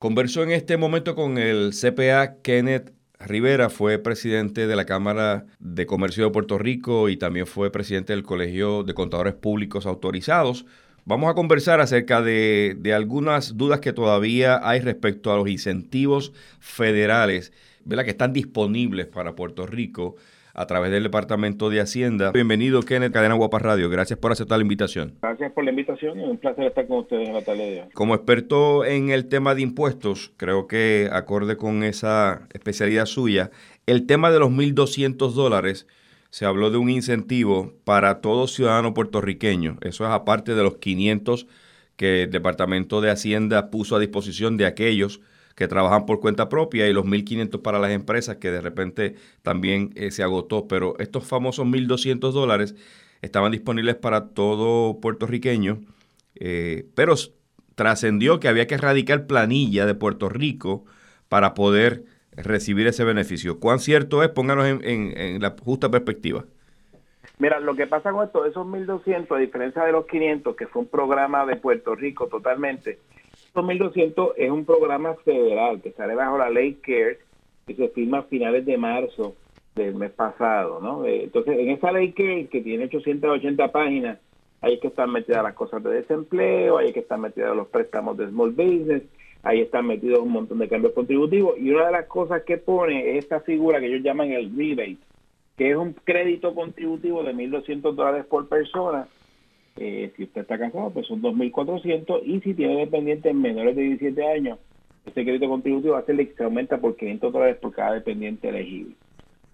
Conversó en este momento con el CPA Kenneth Rivera, fue presidente de la Cámara de Comercio de Puerto Rico y también fue presidente del Colegio de Contadores Públicos Autorizados. Vamos a conversar acerca de, algunas dudas que todavía hay respecto a los incentivos federales ¿verdad? que están disponibles para Puerto Rico a través del Departamento de Hacienda. Bienvenido, Kenneth Cadena Guapa Radio. Gracias por aceptar la invitación. Gracias por la invitación y un placer estar con ustedes en la tarde de hoy. Como experto en el tema de impuestos, creo que acorde con esa especialidad suya, el tema de los 1.200 dólares, se habló de un incentivo para todo ciudadano puertorriqueño. Eso es aparte de los 500 que el Departamento de Hacienda puso a disposición de aquellos que trabajan por cuenta propia y los 1.500 para las empresas que de repente también eh, se agotó. Pero estos famosos 1.200 dólares estaban disponibles para todo puertorriqueño, eh, pero trascendió que había que erradicar planilla de Puerto Rico para poder recibir ese beneficio. ¿Cuán cierto es? Pónganos en, la justa perspectiva. Mira, lo que pasa con esto, esos 1.200, a diferencia de los 500, que fue un programa de Puerto Rico totalmente, 2200 es un programa federal que sale bajo la ley CARE que se firma a finales de marzo del mes pasado, ¿no? Eh, entonces, en esa ley CARE que tiene 880 páginas, hay que estar metidas las cosas de desempleo, hay que estar metidas los préstamos de small business, ahí están metidos un montón de cambios contributivos y una de las cosas que pone es esta figura que ellos llaman el rebate, que es un crédito contributivo de 1.200 dólares por persona eh, si usted está casado, pues son 2.400 y si tiene dependientes menores de 17 años, este crédito contributivo va a ser que se aumenta por 500 dólares por cada dependiente elegible.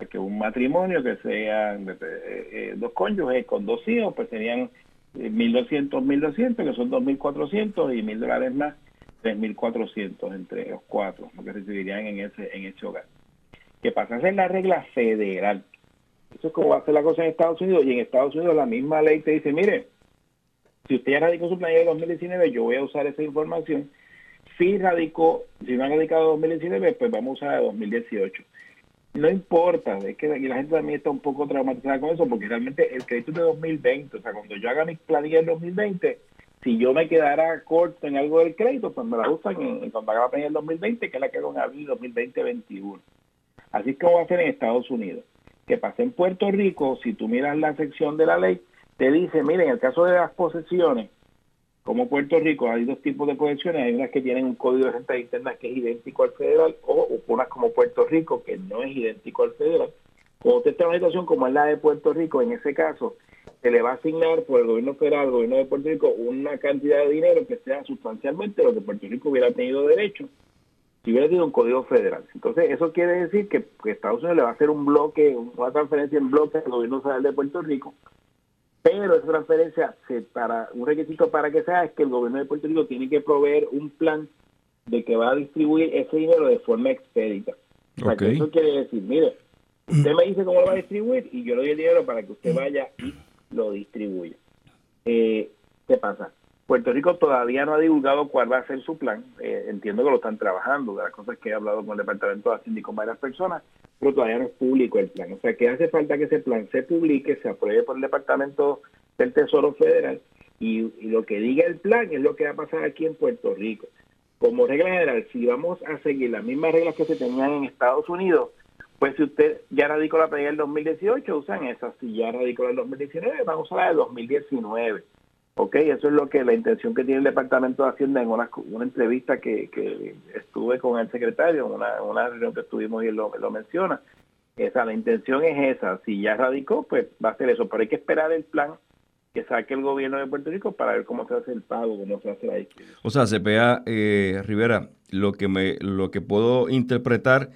O que un matrimonio que sean eh, eh, dos cónyuges con dos hijos, pues serían 1.200, 1.200, que son 2.400 y 1.000 dólares más, 3.400 entre los cuatro, lo que recibirían en ese, en ese hogar. ¿Qué pasa? Esa es la regla federal. Eso es como va a ser la cosa en Estados Unidos y en Estados Unidos la misma ley te dice, mire, si usted ya radicó su planilla de 2019, yo voy a usar esa información. Si radicó, si no ha radicado 2019, pues vamos a usar de 2018. No importa, es que aquí la gente también está un poco traumatizada con eso, porque realmente el crédito es de 2020, o sea, cuando yo haga mi planilla del 2020, si yo me quedara corto en algo del crédito, pues me la usan en, cuando haga la planilla del 2020, que es la que hago en abril 2020-21. Así es como va a ser en Estados Unidos. Que pasa en Puerto Rico, si tú miras la sección de la ley, te dice, mire, en el caso de las posesiones, como Puerto Rico hay dos tipos de posesiones, hay unas que tienen un código de renta interna que es idéntico al federal, o unas como Puerto Rico que no es idéntico al federal. Cuando usted está en una situación como es la de Puerto Rico, en ese caso, se le va a asignar por el gobierno federal, al gobierno de Puerto Rico, una cantidad de dinero que sea sustancialmente lo que Puerto Rico hubiera tenido derecho si hubiera tenido un código federal. Entonces, eso quiere decir que, que Estados Unidos le va a hacer un bloque, una transferencia en bloque al gobierno federal de Puerto Rico pero esa transferencia, se, para un requisito para que sea, es que el gobierno de Puerto Rico tiene que proveer un plan de que va a distribuir ese dinero de forma expedita. O sea, que eso quiere decir, mire, usted me dice cómo lo va a distribuir y yo le doy el dinero para que usted vaya y lo distribuya. Eh, ¿Qué pasa? Puerto Rico todavía no ha divulgado cuál va a ser su plan. Eh, entiendo que lo están trabajando, de las cosas que he hablado con el Departamento de Hacienda y con varias personas, pero todavía no es público el plan. O sea que hace falta que ese plan se publique, se apruebe por el Departamento del Tesoro Federal y, lo que diga el plan es lo que va a pasar aquí en Puerto Rico. Como regla general, si vamos a seguir las mismas reglas que se tenían en Estados Unidos, pues si usted ya radicó la planilla del 2018, usan esas. Si ya radicó la del 2019, van a usar la del 2019 Ok, eso es lo que la intención que tiene el Departamento de Hacienda en una, una entrevista que, que, estuve con el secretario, una, una reunión que estuvimos y él lo, lo menciona. Esa, la intención es esa. Si ya radicó, pues va a ser eso. Pero hay que esperar el plan que saque el gobierno de Puerto Rico para ver cómo se hace el pago, cómo se hace la. O sea, CPA eh, Rivera, lo que me, lo que puedo interpretar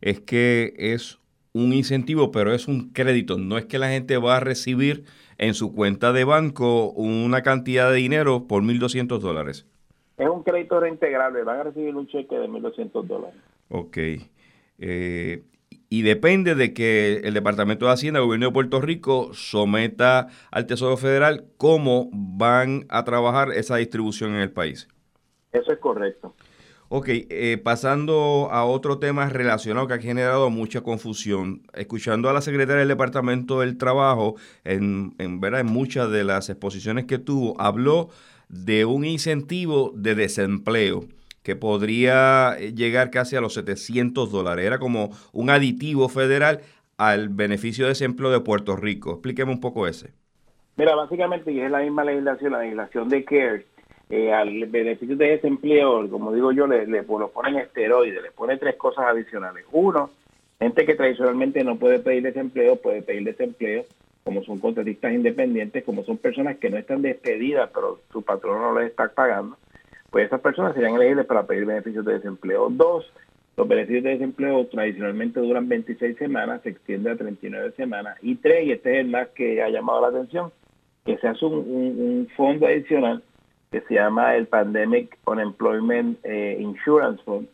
es que es un incentivo, pero es un crédito. No es que la gente va a recibir en su cuenta de banco una cantidad de dinero por 1.200 dólares. Es un crédito reintegrable, van a recibir un cheque de 1.200 dólares. Ok. Eh, y depende de que el Departamento de Hacienda, el Gobierno de Puerto Rico, someta al Tesoro Federal cómo van a trabajar esa distribución en el país. Eso es correcto. Ok, eh, pasando a otro tema relacionado que ha generado mucha confusión. Escuchando a la secretaria del Departamento del Trabajo, en, en, ¿verdad? en muchas de las exposiciones que tuvo, habló de un incentivo de desempleo que podría llegar casi a los 700 dólares. Era como un aditivo federal al beneficio de desempleo de Puerto Rico. Explíqueme un poco ese. Mira, básicamente, y es la misma legislación, la legislación de CARES, eh, al beneficio de desempleo, como digo yo, le, le, lo ponen esteroides, le pone tres cosas adicionales. Uno, gente que tradicionalmente no puede pedir desempleo, puede pedir desempleo, como son contratistas independientes, como son personas que no están despedidas, pero su patrón no les está pagando, pues esas personas serían elegibles para pedir beneficios de desempleo. Dos, los beneficios de desempleo tradicionalmente duran 26 semanas, se extiende a 39 semanas. Y tres, y este es el más que ha llamado la atención, que se hace un, fondo adicional que se llama el Pandemic Unemployment eh, Insurance Fund,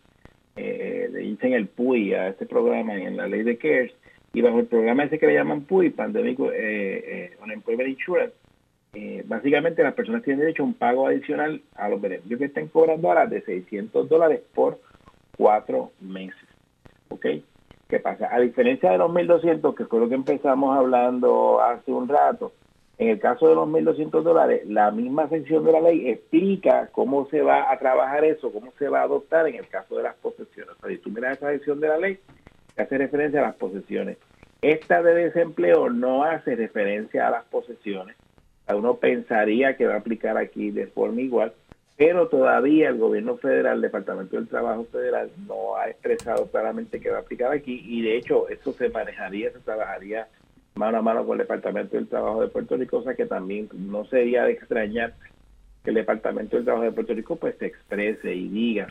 eh, le dicen el PUI a este programa en la ley de CARES, y bajo el programa ese que le llaman PUI, Pandemic eh, eh, Unemployment Insurance, básicamente las personas tienen derecho a un pago adicional a los beneficios que estén cobrando ahora de 600 dólares por cuatro meses. ¿Ok? ¿Qué pasa? A diferencia de los 1.200, que fue lo que empezamos hablando hace un rato, en el caso de los 1.200 dólares, la misma sección de la ley explica cómo se va a trabajar eso, cómo se va a adoptar en el caso de las posesiones. O sea, sección de la ley, hace referencia a las posesiones. Esta de desempleo no hace referencia a las posesiones. Uno pensaría que va a aplicar aquí de forma igual, pero todavía el gobierno federal, el Departamento del Trabajo Federal, no ha expresado claramente que va a aplicar aquí y de hecho eso se manejaría, se trabajaría mano a mano con el Departamento del Trabajo de Puerto Rico, cosa que también no sería de extrañar que el Departamento del Trabajo de Puerto Rico pues se exprese y diga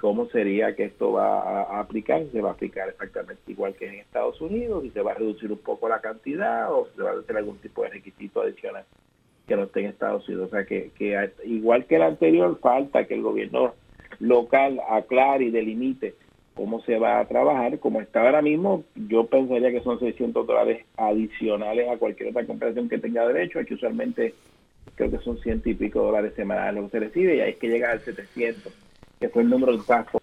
cómo sería que esto va a, aplicar, se va a aplicar exactamente igual que en Estados Unidos, y se va a reducir un poco la cantidad o se va a hacer algún tipo de requisito adicional que no esté en Estados Unidos. O sea, que, que igual que el anterior, falta que el gobierno local aclare y delimite cómo se va a trabajar. Como está ahora mismo, yo pensaría que son 600 dólares adicionales a cualquier otra comparación que tenga derecho, que usualmente creo que son ciento y pico dólares semanales lo que se recibe y hay que llegar al 700 que fue el número exacto.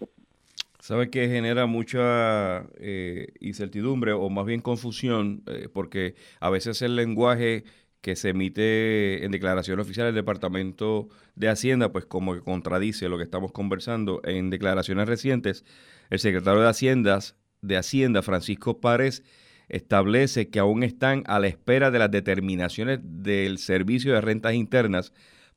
¿Sabe que genera mucha eh, incertidumbre o más bien confusión? Eh, porque a veces el lenguaje que se emite en declaración oficial del Departamento de Hacienda, pues como que contradice lo que estamos conversando. En declaraciones recientes, el secretario de Hacienda, de Hacienda Francisco Párez, establece que aún están a la espera de las determinaciones del Servicio de Rentas Internas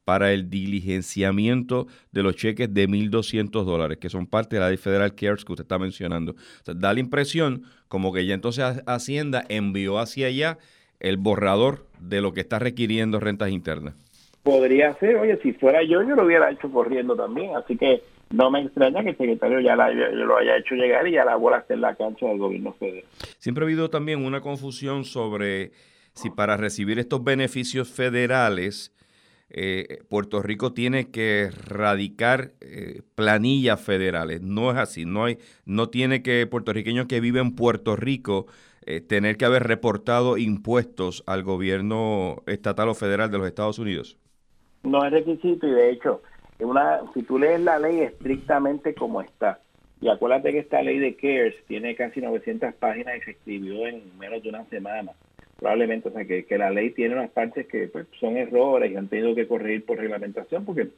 para el diligenciamiento de los cheques de 1.200 dólares, que son parte de la ley federal CARES que usted está mencionando. da la impresión como que ya entonces Hacienda envió hacia allá el borrador de lo que está requiriendo rentas internas. Podría ser, oye, si fuera yo, yo lo hubiera hecho corriendo también, así que no me extraña que el secretario ya lo haya hecho llegar y ya la bola esté en la cancha del gobierno federal. Siempre ha habido también una confusión sobre si para recibir estos beneficios federales eh, Puerto Rico tiene que radicar eh, planillas federales. No es así. No hay, no tiene que puertorriqueños que viven en Puerto Rico eh, tener que haber reportado impuestos al gobierno estatal o federal de los Estados Unidos. No es requisito y de hecho, si tú lees la ley estrictamente como está, y acuérdate que esta ley de CARES tiene casi 900 páginas y se escribió en menos de una semana probablemente, o sea, que, la ley tiene unas partes que pues, son errores y han tenido que corregir por reglamentación, porque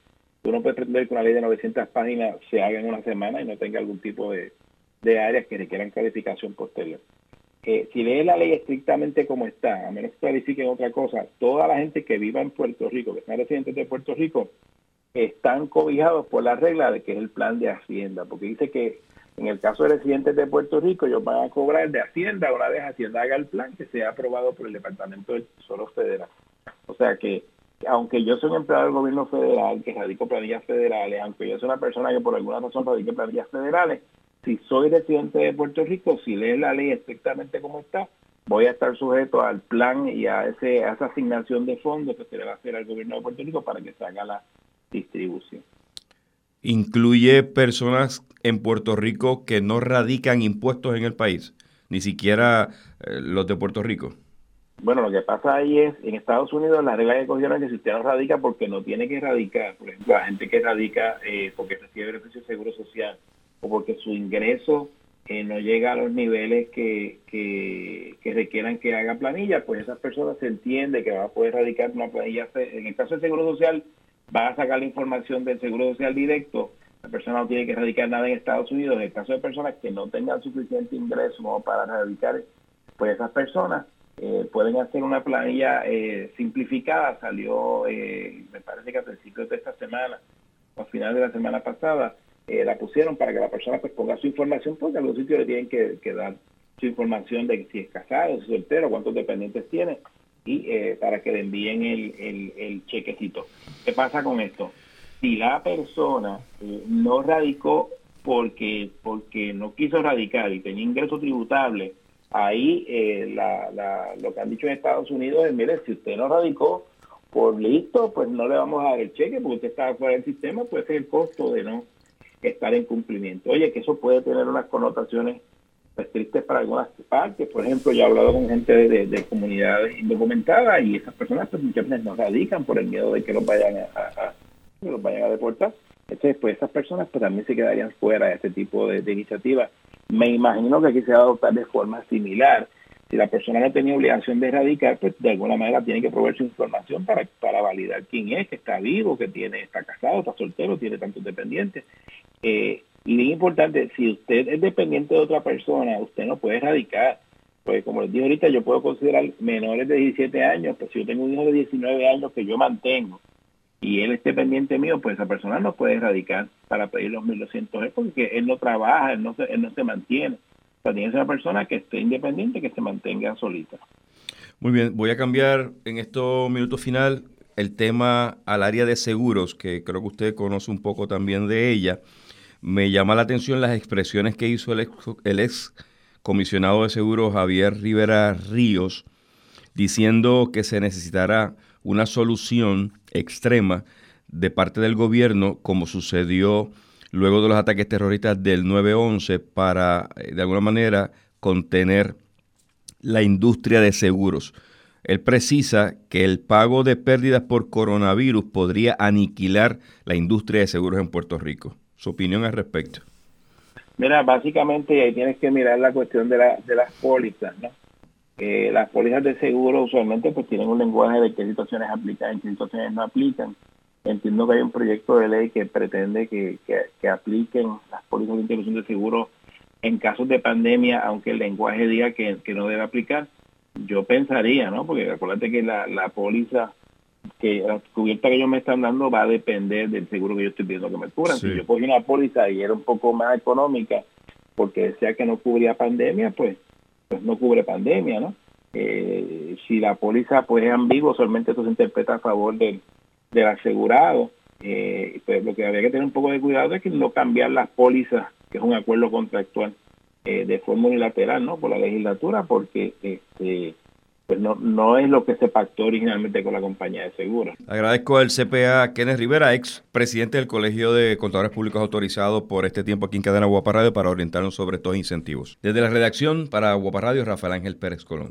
tú no puedes pretender que una ley de 900 páginas se haga en una semana y no tenga algún tipo de, áreas que requieran clarificación posterior. Si lees la ley estrictamente como está, a menos que clarifiquen otra cosa, toda la gente que viva en Puerto Rico, que están residentes de Puerto Rico, están cobijados por la regla de que es el plan de Hacienda, porque dice que en el caso de residentes de Puerto Rico, ellos van a cobrar de Hacienda una vez Hacienda haga el plan que sea aprobado por el Departamento del Tesoro Federal. O sea que, aunque yo soy un empleado del gobierno federal, que radico planillas federales, aunque yo soy una persona que por alguna razón radique planillas federales, si soy residente de Puerto Rico, si lees la ley estrictamente como está, voy a estar sujeto al plan y a, ese, a esa asignación de fondos que se le va a hacer al gobierno de Puerto Rico para que se haga la distribución. ¿Incluye personas en Puerto Rico que no radican impuestos en el país, ni siquiera eh, los de Puerto Rico. Bueno, lo que pasa ahí es, en Estados Unidos la regla que cogieron es que si usted no radica porque no tiene que radicar, por ejemplo, la gente que radica eh, porque recibe beneficio de seguro social o porque su ingreso eh, no llega a los niveles que, que, requieran que haga planilla, pues esas personas se entiende que va a poder radicar una planilla. En el caso del seguro social, va a sacar la información del seguro social directo la persona no tiene que radicar nada en Estados Unidos. En el caso de personas que no tengan suficiente ingreso para radicar, pues esas personas eh, pueden hacer una planilla eh, simplificada. Salió, me parece que a principios de esta semana o a final de la semana pasada, la pusieron para que la persona pues ponga su información, porque a los sitios le tienen que, dar su información de si es casado, si es soltero, cuántos dependientes tiene, y para que le envíen el, chequecito. ¿Qué pasa con esto? si la persona no radicó porque porque no quiso radicar y tenía ingreso tributable, ahí eh, lo que han dicho en Estados Unidos es, mire, si usted no radicó, por listo, pues no le vamos a dar el cheque porque usted está fuera del sistema, pues es el costo de no estar en cumplimiento. Oye, que eso puede tener unas connotaciones pues, tristes para algunas partes. Por ejemplo, yo he hablado con gente de, comunidades indocumentadas y esas personas pues muchas veces no radican por el miedo de que los vayan a que los vayan a deportar. Entonces, pues esas personas pues, también se quedarían fuera de este tipo de, iniciativas. Me imagino que aquí se va a adoptar de forma similar. Si la persona no tenía obligación de erradicar, pues de alguna manera tiene que proveer su información para, para validar quién es, que está vivo, que tiene está casado, está soltero, tiene tantos dependientes. Eh, y bien importante, si usted es dependiente de otra persona, usted no puede erradicar. Pues como les dije ahorita, yo puedo considerar menores de 17 años, pues si yo tengo un hijo de 19 años que yo mantengo, y él esté pendiente mío, pues esa persona no puede erradicar para pedir los 1.200 porque él no trabaja, él no se, él no se mantiene. O sea, tiene que ser una persona que esté independiente, que se mantenga solita. Muy bien, voy a cambiar en estos minutos final el tema al área de seguros, que creo que usted conoce un poco también de ella. Me llama la atención las expresiones que hizo el ex, comisionado de seguros Javier Rivera Ríos, diciendo que se necesitará una solución extrema de parte del gobierno, como sucedió luego de los ataques terroristas del 9-11, para eh, de alguna manera contener la industria de seguros. Él precisa que el pago de pérdidas por coronavirus podría aniquilar la industria de seguros en Puerto Rico. Su opinión al respecto. Mira, básicamente ahí tienes que mirar la cuestión de, la, de las pólizas, ¿no? las pólizas de seguro usualmente pues tienen un lenguaje de qué situaciones aplican y qué situaciones no aplican. Entiendo que hay un proyecto de ley que pretende que, que, apliquen las pólizas de interrupción de seguro en casos de pandemia, aunque el lenguaje diga que, no debe aplicar. Yo pensaría, ¿no? Porque acuérdate que la, la póliza que la cubierta que ellos me están dando va a depender del seguro que yo estoy pidiendo que me cubran. Si yo cogí una póliza y era un poco más económica porque decía que no cubría pandemia, pues pues no cubre pandemia, ¿no? Eh, si la póliza pues es ambigua, solamente eso se interpreta a favor del, del asegurado. Eh, pues lo que habría que tener un poco de cuidado es que no cambiar las pólizas, que es un acuerdo contractual, eh, de forma unilateral, ¿no? Por la legislatura, porque este pues no, no es lo que se pactó originalmente con la compañía de seguros. Agradezco al CPA Kenneth Rivera, ex presidente del Colegio de Contadores Públicos Autorizados por este tiempo aquí en Cadena Guapa Radio para orientarnos sobre estos incentivos. Desde la redacción para Guapa Radio, Rafael Ángel Pérez Colón.